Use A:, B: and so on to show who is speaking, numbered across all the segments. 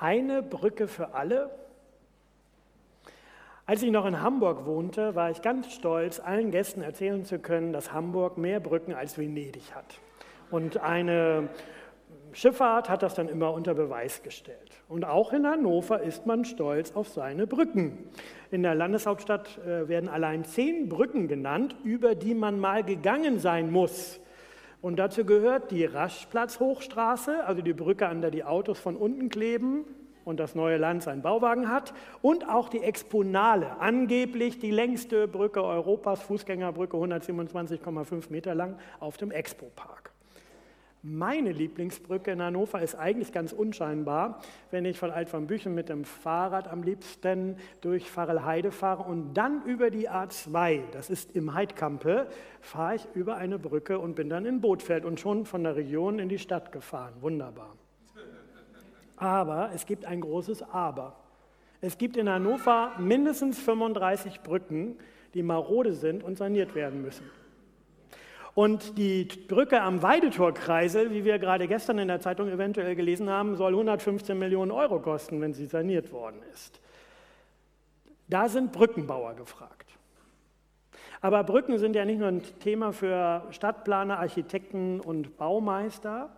A: Eine Brücke für alle. Als ich noch in Hamburg wohnte, war ich ganz stolz, allen Gästen erzählen zu können, dass Hamburg mehr Brücken als Venedig hat. Und eine Schifffahrt hat das dann immer unter Beweis gestellt. Und auch in Hannover ist man stolz auf seine Brücken. In der Landeshauptstadt äh, werden allein zehn Brücken genannt, über die man mal gegangen sein muss. Und dazu gehört die Raschplatz-Hochstraße, also die Brücke, an der die Autos von unten kleben und das neue Land seinen Bauwagen hat. Und auch die Exponale, angeblich die längste Brücke Europas, Fußgängerbrücke, 127,5 Meter lang, auf dem Expo-Park. Meine Lieblingsbrücke in Hannover ist eigentlich ganz unscheinbar, wenn ich von Altvanbüchen mit dem Fahrrad am liebsten durch Farelheide fahre und dann über die A2, das ist im Heidkampe, fahre ich über eine Brücke und bin dann in Bootfeld und schon von der Region in die Stadt gefahren. Wunderbar. Aber es gibt ein großes Aber. Es gibt in Hannover mindestens 35 Brücken, die marode sind und saniert werden müssen. Und die Brücke am Weidetorkreisel, wie wir gerade gestern in der Zeitung eventuell gelesen haben, soll 115 Millionen Euro kosten, wenn sie saniert worden ist. Da sind Brückenbauer gefragt. Aber Brücken sind ja nicht nur ein Thema für Stadtplaner, Architekten und Baumeister,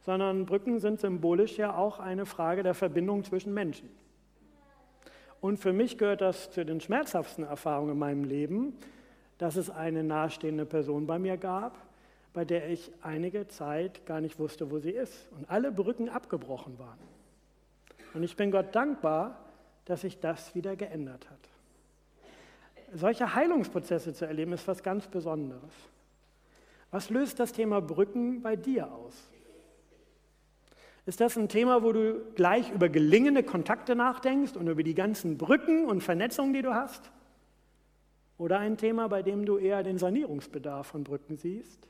A: sondern Brücken sind symbolisch ja auch eine Frage der Verbindung zwischen Menschen. Und für mich gehört das zu den schmerzhaftesten Erfahrungen in meinem Leben, dass es eine nahestehende Person bei mir gab, bei der ich einige Zeit gar nicht wusste, wo sie ist und alle Brücken abgebrochen waren. Und ich bin Gott dankbar, dass sich das wieder geändert hat. Solche Heilungsprozesse zu erleben, ist was ganz Besonderes. Was löst das Thema Brücken bei dir aus? Ist das ein Thema, wo du gleich über gelingende Kontakte nachdenkst und über die ganzen Brücken und Vernetzungen, die du hast? Oder ein Thema, bei dem du eher den Sanierungsbedarf von Brücken siehst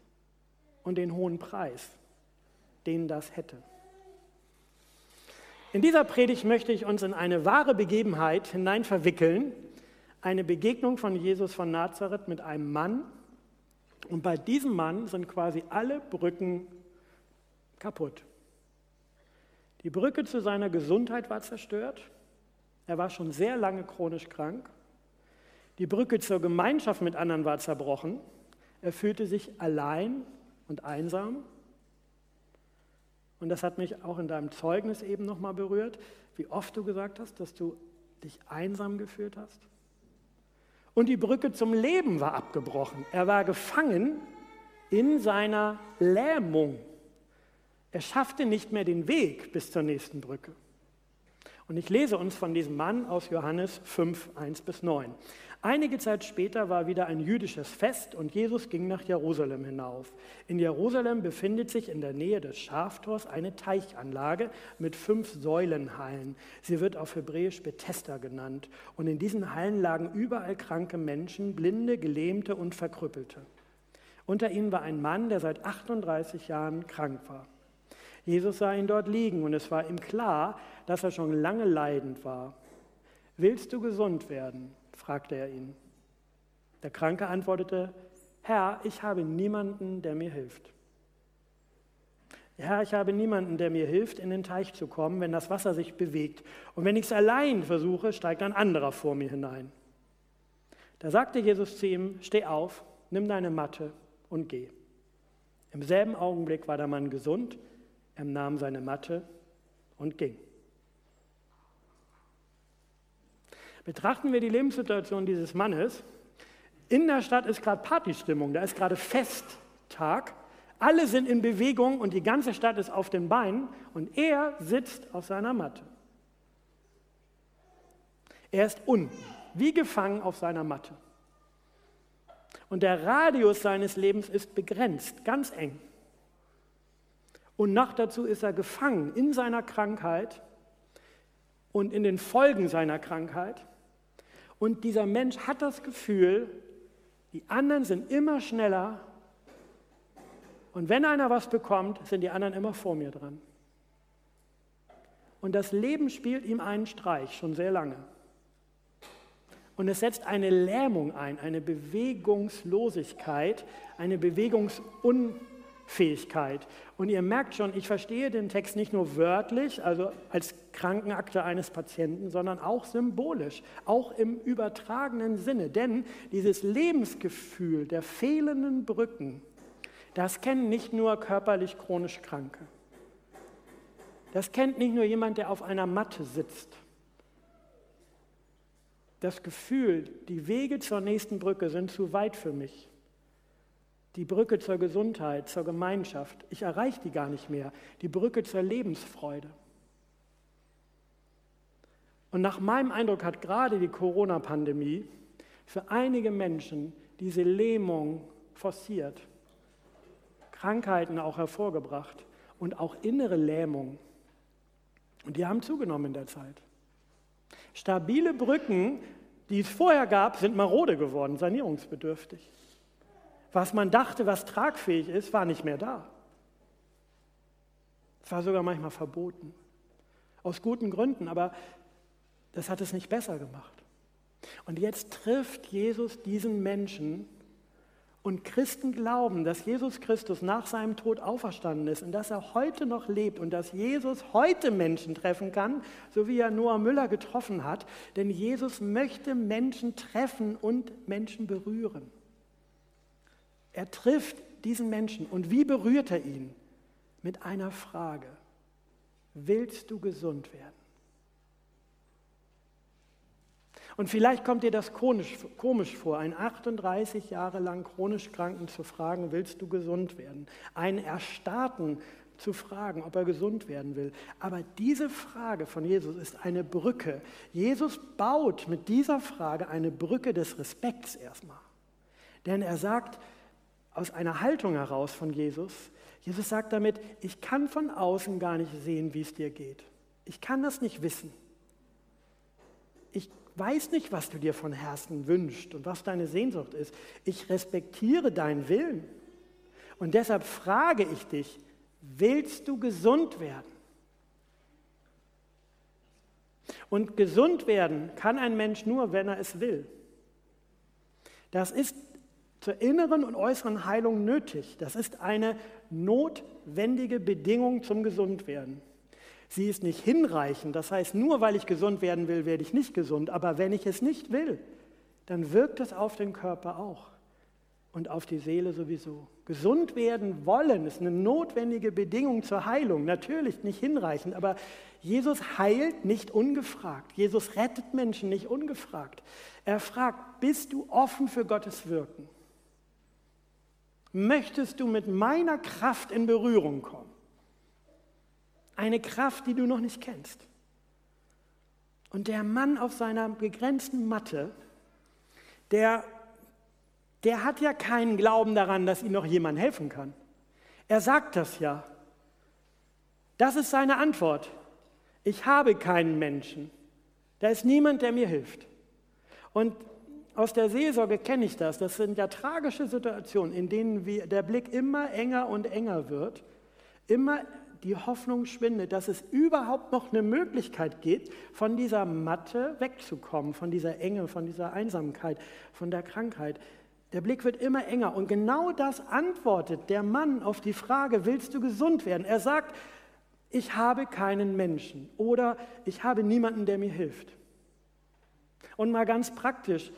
A: und den hohen Preis, den das hätte. In dieser Predigt möchte ich uns in eine wahre Begebenheit hinein verwickeln, eine Begegnung von Jesus von Nazareth mit einem Mann. Und bei diesem Mann sind quasi alle Brücken kaputt. Die Brücke zu seiner Gesundheit war zerstört. Er war schon sehr lange chronisch krank. Die Brücke zur Gemeinschaft mit anderen war zerbrochen. Er fühlte sich allein und einsam. Und das hat mich auch in deinem Zeugnis eben nochmal berührt, wie oft du gesagt hast, dass du dich einsam gefühlt hast. Und die Brücke zum Leben war abgebrochen. Er war gefangen in seiner Lähmung. Er schaffte nicht mehr den Weg bis zur nächsten Brücke. Und ich lese uns von diesem Mann aus Johannes 5, 1 bis 9. Einige Zeit später war wieder ein jüdisches Fest und Jesus ging nach Jerusalem hinauf. In Jerusalem befindet sich in der Nähe des Schaftors eine Teichanlage mit fünf Säulenhallen. Sie wird auf Hebräisch Bethesda genannt. Und in diesen Hallen lagen überall kranke Menschen, Blinde, Gelähmte und Verkrüppelte. Unter ihnen war ein Mann, der seit 38 Jahren krank war. Jesus sah ihn dort liegen und es war ihm klar, dass er schon lange leidend war. Willst du gesund werden? Fragte er ihn. Der Kranke antwortete, Herr, ich habe niemanden, der mir hilft. Herr, ich habe niemanden, der mir hilft, in den Teich zu kommen, wenn das Wasser sich bewegt. Und wenn ich es allein versuche, steigt ein anderer vor mir hinein. Da sagte Jesus zu ihm, steh auf, nimm deine Matte und geh. Im selben Augenblick war der Mann gesund, er nahm seine Matte und ging. Betrachten wir die Lebenssituation dieses Mannes. In der Stadt ist gerade Partystimmung, da ist gerade Festtag. Alle sind in Bewegung und die ganze Stadt ist auf den Beinen und er sitzt auf seiner Matte. Er ist unten, wie gefangen auf seiner Matte. Und der Radius seines Lebens ist begrenzt, ganz eng. Und noch dazu ist er gefangen in seiner Krankheit und in den Folgen seiner Krankheit. Und dieser Mensch hat das Gefühl, die anderen sind immer schneller. Und wenn einer was bekommt, sind die anderen immer vor mir dran. Und das Leben spielt ihm einen Streich schon sehr lange. Und es setzt eine Lähmung ein, eine Bewegungslosigkeit, eine Bewegungsunfähigkeit Fähigkeit. Und ihr merkt schon, ich verstehe den Text nicht nur wörtlich, also als Krankenakte eines Patienten, sondern auch symbolisch, auch im übertragenen Sinne. Denn dieses Lebensgefühl der fehlenden Brücken, das kennen nicht nur körperlich chronisch Kranke. Das kennt nicht nur jemand, der auf einer Matte sitzt. Das Gefühl, die Wege zur nächsten Brücke sind zu weit für mich die Brücke zur Gesundheit, zur Gemeinschaft. Ich erreiche die gar nicht mehr. Die Brücke zur Lebensfreude. Und nach meinem Eindruck hat gerade die Corona-Pandemie für einige Menschen diese Lähmung forciert, Krankheiten auch hervorgebracht und auch innere Lähmung. Und die haben zugenommen in der Zeit. Stabile Brücken, die es vorher gab, sind marode geworden, sanierungsbedürftig. Was man dachte, was tragfähig ist, war nicht mehr da. Es war sogar manchmal verboten. Aus guten Gründen, aber das hat es nicht besser gemacht. Und jetzt trifft Jesus diesen Menschen und Christen glauben, dass Jesus Christus nach seinem Tod auferstanden ist und dass er heute noch lebt und dass Jesus heute Menschen treffen kann, so wie er Noah Müller getroffen hat. Denn Jesus möchte Menschen treffen und Menschen berühren. Er trifft diesen Menschen und wie berührt er ihn? Mit einer Frage. Willst du gesund werden? Und vielleicht kommt dir das komisch, komisch vor, einen 38 Jahre lang chronisch Kranken zu fragen, willst du gesund werden? Einen Erstarrten zu fragen, ob er gesund werden will. Aber diese Frage von Jesus ist eine Brücke. Jesus baut mit dieser Frage eine Brücke des Respekts erstmal. Denn er sagt, aus einer Haltung heraus von Jesus. Jesus sagt damit, ich kann von außen gar nicht sehen, wie es dir geht. Ich kann das nicht wissen. Ich weiß nicht, was du dir von Herzen wünschst und was deine Sehnsucht ist. Ich respektiere deinen Willen. Und deshalb frage ich dich, willst du gesund werden? Und gesund werden kann ein Mensch nur, wenn er es will. Das ist zur inneren und äußeren Heilung nötig. Das ist eine notwendige Bedingung zum Gesundwerden. Sie ist nicht hinreichend, das heißt, nur weil ich gesund werden will, werde ich nicht gesund, aber wenn ich es nicht will, dann wirkt es auf den Körper auch und auf die Seele sowieso. Gesund werden wollen ist eine notwendige Bedingung zur Heilung, natürlich nicht hinreichend, aber Jesus heilt nicht ungefragt. Jesus rettet Menschen nicht ungefragt. Er fragt, bist du offen für Gottes Wirken? Möchtest du mit meiner Kraft in Berührung kommen. Eine Kraft, die du noch nicht kennst. Und der Mann auf seiner begrenzten Matte, der, der hat ja keinen Glauben daran, dass ihm noch jemand helfen kann. Er sagt das ja. Das ist seine Antwort. Ich habe keinen Menschen. Da ist niemand, der mir hilft. Und aus der Seelsorge kenne ich das. Das sind ja tragische Situationen, in denen wir, der Blick immer enger und enger wird, immer die Hoffnung schwindet, dass es überhaupt noch eine Möglichkeit gibt, von dieser Matte wegzukommen, von dieser Enge, von dieser Einsamkeit, von der Krankheit. Der Blick wird immer enger und genau das antwortet der Mann auf die Frage, willst du gesund werden? Er sagt, ich habe keinen Menschen oder ich habe niemanden, der mir hilft. Und mal ganz praktisch,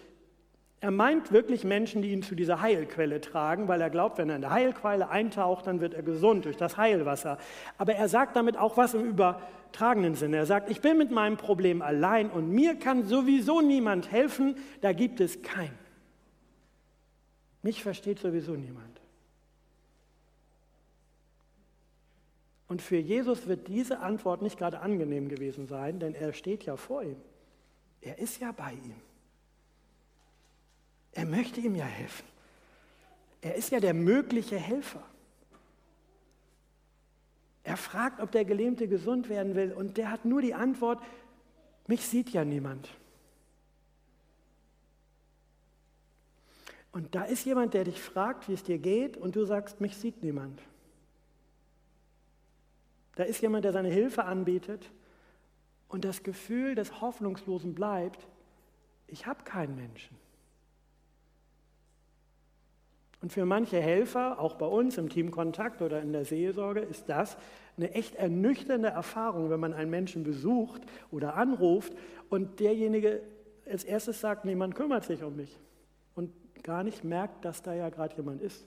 A: er meint wirklich Menschen, die ihn zu dieser Heilquelle tragen, weil er glaubt, wenn er in der Heilquelle eintaucht, dann wird er gesund durch das Heilwasser. Aber er sagt damit auch was im übertragenen Sinne. Er sagt, ich bin mit meinem Problem allein und mir kann sowieso niemand helfen, da gibt es keinen. Mich versteht sowieso niemand. Und für Jesus wird diese Antwort nicht gerade angenehm gewesen sein, denn er steht ja vor ihm. Er ist ja bei ihm. Er möchte ihm ja helfen. Er ist ja der mögliche Helfer. Er fragt, ob der Gelähmte gesund werden will und der hat nur die Antwort, mich sieht ja niemand. Und da ist jemand, der dich fragt, wie es dir geht und du sagst, mich sieht niemand. Da ist jemand, der seine Hilfe anbietet und das Gefühl des Hoffnungslosen bleibt, ich habe keinen Menschen. Und für manche Helfer, auch bei uns im Team Kontakt oder in der Seelsorge, ist das eine echt ernüchternde Erfahrung, wenn man einen Menschen besucht oder anruft und derjenige als erstes sagt, niemand kümmert sich um mich und gar nicht merkt, dass da ja gerade jemand ist.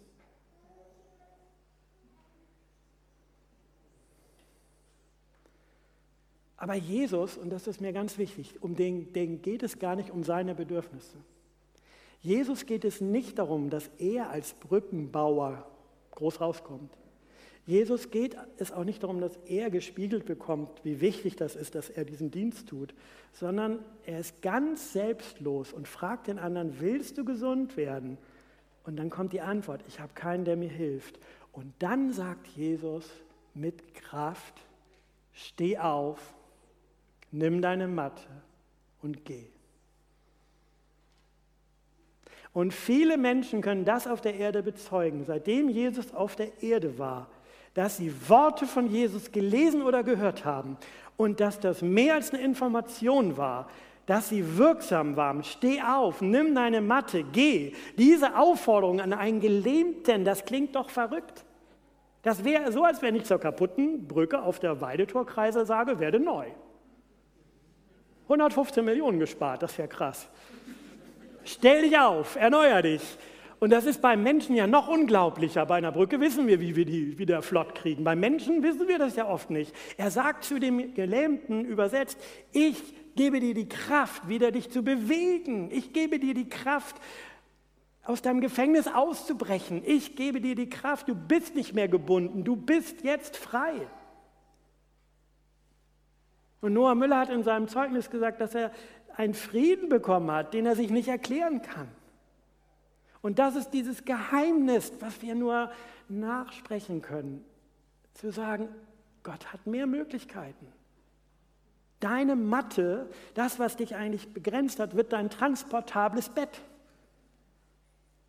A: Aber Jesus, und das ist mir ganz wichtig, um den, den geht es gar nicht um seine Bedürfnisse. Jesus geht es nicht darum, dass er als Brückenbauer groß rauskommt. Jesus geht es auch nicht darum, dass er gespiegelt bekommt, wie wichtig das ist, dass er diesen Dienst tut, sondern er ist ganz selbstlos und fragt den anderen, willst du gesund werden? Und dann kommt die Antwort, ich habe keinen, der mir hilft. Und dann sagt Jesus mit Kraft, steh auf, nimm deine Matte und geh. Und viele Menschen können das auf der Erde bezeugen, seitdem Jesus auf der Erde war, dass sie Worte von Jesus gelesen oder gehört haben und dass das mehr als eine Information war, dass sie wirksam waren. Steh auf, nimm deine Matte, geh. Diese Aufforderung an einen Gelähmten, das klingt doch verrückt. Das wäre so, als wenn ich zur kaputten Brücke auf der Weidetorkreise sage, werde neu. 115 Millionen gespart, das wäre krass. Stell dich auf, erneuer dich. Und das ist beim Menschen ja noch unglaublicher. Bei einer Brücke wissen wir, wie wir die wieder flott kriegen. Beim Menschen wissen wir das ja oft nicht. Er sagt zu dem Gelähmten übersetzt, ich gebe dir die Kraft, wieder dich zu bewegen. Ich gebe dir die Kraft, aus deinem Gefängnis auszubrechen. Ich gebe dir die Kraft, du bist nicht mehr gebunden, du bist jetzt frei. Und Noah Müller hat in seinem Zeugnis gesagt, dass er einen Frieden bekommen hat, den er sich nicht erklären kann. Und das ist dieses Geheimnis, was wir nur nachsprechen können, zu sagen, Gott hat mehr Möglichkeiten. Deine Matte, das, was dich eigentlich begrenzt hat, wird dein transportables Bett.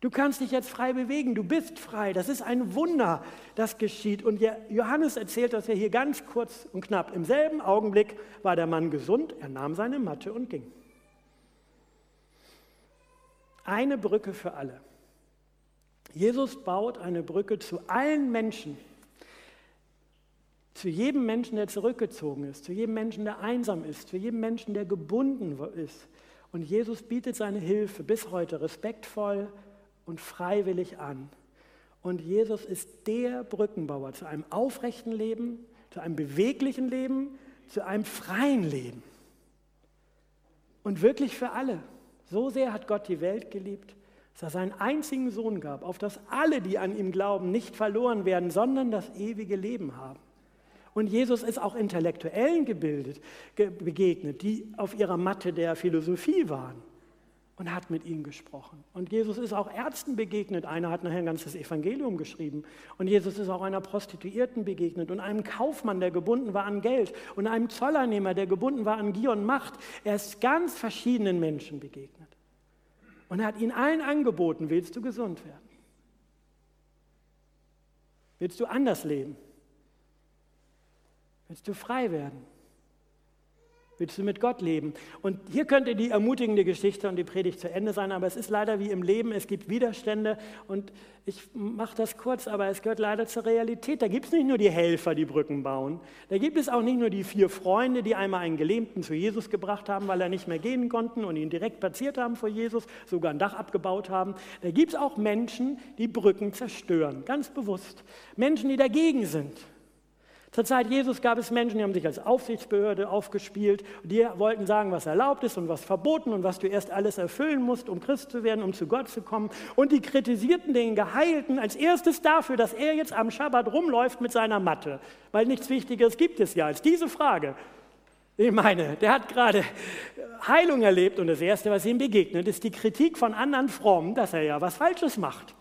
A: Du kannst dich jetzt frei bewegen, du bist frei. Das ist ein Wunder, das geschieht. Und Johannes erzählt das ja hier ganz kurz und knapp. Im selben Augenblick war der Mann gesund, er nahm seine Matte und ging. Eine Brücke für alle. Jesus baut eine Brücke zu allen Menschen. Zu jedem Menschen, der zurückgezogen ist, zu jedem Menschen, der einsam ist, zu jedem Menschen, der gebunden ist. Und Jesus bietet seine Hilfe bis heute respektvoll, und freiwillig an. Und Jesus ist der Brückenbauer zu einem aufrechten Leben, zu einem beweglichen Leben, zu einem freien Leben. Und wirklich für alle. So sehr hat Gott die Welt geliebt, dass er seinen einzigen Sohn gab, auf dass alle, die an ihm glauben, nicht verloren werden, sondern das ewige Leben haben. Und Jesus ist auch Intellektuellen gebildet, begegnet, die auf ihrer Matte der Philosophie waren und hat mit ihnen gesprochen. Und Jesus ist auch Ärzten begegnet. Einer hat nachher ein ganzes Evangelium geschrieben. Und Jesus ist auch einer Prostituierten begegnet und einem Kaufmann, der gebunden war an Geld und einem Zolleinnehmer, der gebunden war an Gier und Macht. Er ist ganz verschiedenen Menschen begegnet. Und er hat ihnen allen angeboten, willst du gesund werden? Willst du anders leben? Willst du frei werden? Willst du mit Gott leben? Und hier könnte die ermutigende Geschichte und die Predigt zu Ende sein, aber es ist leider wie im Leben, es gibt Widerstände und ich mache das kurz, aber es gehört leider zur Realität. Da gibt es nicht nur die Helfer, die Brücken bauen, da gibt es auch nicht nur die vier Freunde, die einmal einen Gelähmten zu Jesus gebracht haben, weil er nicht mehr gehen konnten und ihn direkt platziert haben vor Jesus, sogar ein Dach abgebaut haben. Da gibt es auch Menschen, die Brücken zerstören, ganz bewusst. Menschen, die dagegen sind. Zur Zeit Jesus gab es Menschen, die haben sich als Aufsichtsbehörde aufgespielt. Die wollten sagen, was erlaubt ist und was verboten und was du erst alles erfüllen musst, um Christ zu werden, um zu Gott zu kommen. Und die kritisierten den Geheilten als erstes dafür, dass er jetzt am Schabbat rumläuft mit seiner Matte. Weil nichts Wichtigeres gibt es ja als diese Frage. Ich meine, der hat gerade Heilung erlebt und das Erste, was ihm begegnet, ist die Kritik von anderen Frommen, dass er ja was Falsches macht.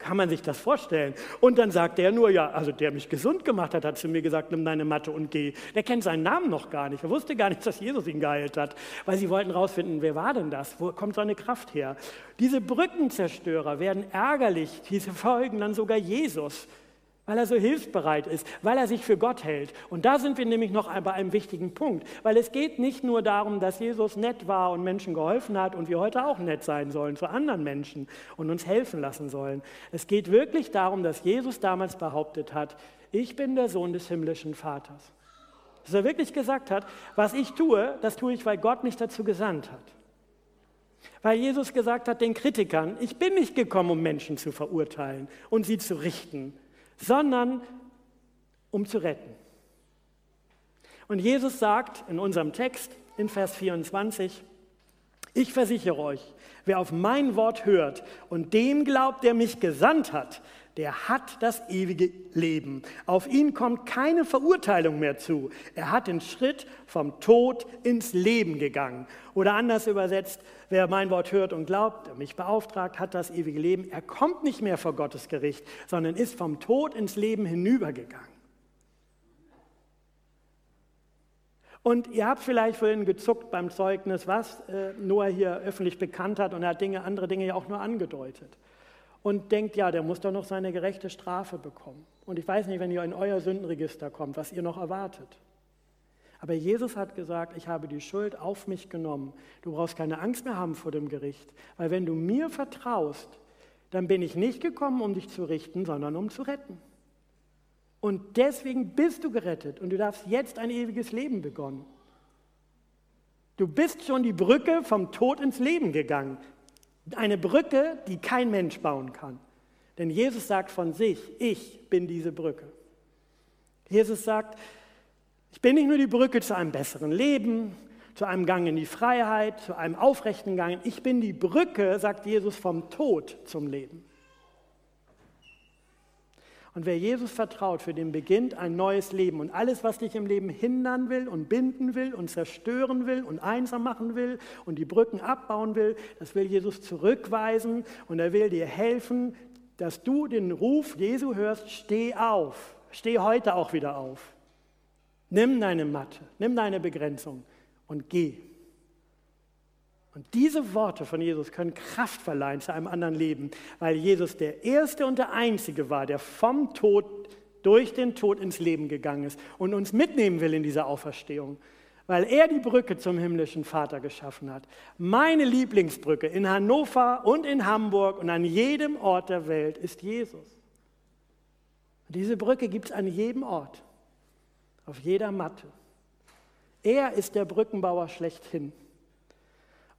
A: Kann man sich das vorstellen? Und dann sagt er nur, ja, also der mich gesund gemacht hat, hat zu mir gesagt, nimm deine Matte und geh. Der kennt seinen Namen noch gar nicht. Er wusste gar nicht, dass Jesus ihn geheilt hat, weil sie wollten rausfinden, wer war denn das? Wo kommt seine Kraft her? Diese Brückenzerstörer werden ärgerlich, diese folgen dann sogar Jesus. Weil er so hilfsbereit ist, weil er sich für Gott hält. Und da sind wir nämlich noch bei einem wichtigen Punkt, weil es geht nicht nur darum, dass Jesus nett war und Menschen geholfen hat und wir heute auch nett sein sollen zu anderen Menschen und uns helfen lassen sollen. Es geht wirklich darum, dass Jesus damals behauptet hat, ich bin der Sohn des himmlischen Vaters. Dass er wirklich gesagt hat, was ich tue, das tue ich, weil Gott mich dazu gesandt hat. Weil Jesus gesagt hat den Kritikern, ich bin nicht gekommen, um Menschen zu verurteilen und sie zu richten, sondern um zu retten. Und Jesus sagt in unserem Text in Vers 24, ich versichere euch, wer auf mein Wort hört und dem glaubt, der mich gesandt hat, der hat das ewige Leben. Auf ihn kommt keine Verurteilung mehr zu. Er hat den Schritt vom Tod ins Leben gegangen. Oder anders übersetzt, wer mein Wort hört und glaubt, mich beauftragt, hat das ewige Leben. Er kommt nicht mehr vor Gottes Gericht, sondern ist vom Tod ins Leben hinübergegangen. Und ihr habt vielleicht vorhin gezuckt beim Zeugnis, was äh, Noah hier öffentlich bekannt hat und er hat Dinge, andere Dinge ja auch nur angedeutet und denkt, ja, der muss doch noch seine gerechte Strafe bekommen. Und ich weiß nicht, wenn ihr in euer Sündenregister kommt, was ihr noch erwartet. Aber Jesus hat gesagt, ich habe die Schuld auf mich genommen. Du brauchst keine Angst mehr haben vor dem Gericht, weil wenn du mir vertraust, dann bin ich nicht gekommen, um dich zu richten, sondern um zu retten. Und deswegen bist du gerettet und du darfst jetzt ein ewiges Leben begonnen. Du bist schon die Brücke vom Tod ins Leben gegangen. Eine Brücke, die kein Mensch bauen kann. Denn Jesus sagt von sich, ich bin diese Brücke. Jesus sagt, ich bin nicht nur die Brücke zu einem besseren Leben, zu einem Gang in die Freiheit, zu einem aufrechten Gang. Ich bin die Brücke, sagt Jesus, vom Tod zum Leben. Und wer Jesus vertraut, für den beginnt ein neues Leben. Und alles, was dich im Leben hindern will und binden will und zerstören will und einsam machen will und die Brücken abbauen will, das will Jesus zurückweisen und er will dir helfen, dass du den Ruf Jesu hörst, steh auf, steh heute auch wieder auf. Nimm deine Matte, nimm deine Begrenzung und geh. Und diese Worte von Jesus können Kraft verleihen zu einem anderen Leben, weil Jesus der Erste und der Einzige war, der vom Tod durch den Tod ins Leben gegangen ist und uns mitnehmen will in dieser Auferstehung, weil er die Brücke zum himmlischen Vater geschaffen hat. Meine Lieblingsbrücke in Hannover und in Hamburg und an jedem Ort der Welt ist Jesus. diese Brücke gibt es an jedem Ort, auf jeder Matte. Er ist der Brückenbauer schlechthin.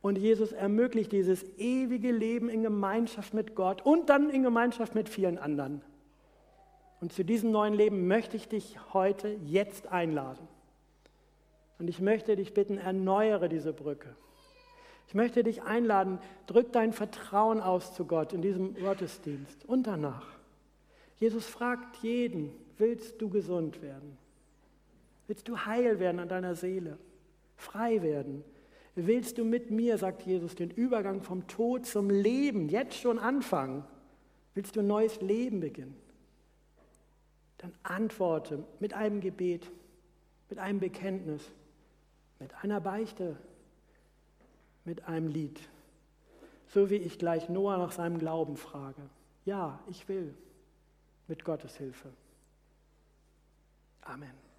A: Und Jesus ermöglicht dieses ewige Leben in Gemeinschaft mit Gott und dann in Gemeinschaft mit vielen anderen. Und zu diesem neuen Leben möchte ich dich heute, jetzt einladen. Und ich möchte dich bitten, erneuere diese Brücke. Ich möchte dich einladen, drück dein Vertrauen aus zu Gott in diesem Gottesdienst und danach. Jesus fragt jeden, willst du gesund werden? Willst du heil werden an deiner Seele? Frei werden? Willst du mit mir, sagt Jesus, den Übergang vom Tod zum Leben jetzt schon anfangen? Willst du ein neues Leben beginnen? Dann antworte mit einem Gebet, mit einem Bekenntnis, mit einer Beichte, mit einem Lied. So wie ich gleich Noah nach seinem Glauben frage. Ja, ich will, mit Gottes Hilfe. Amen.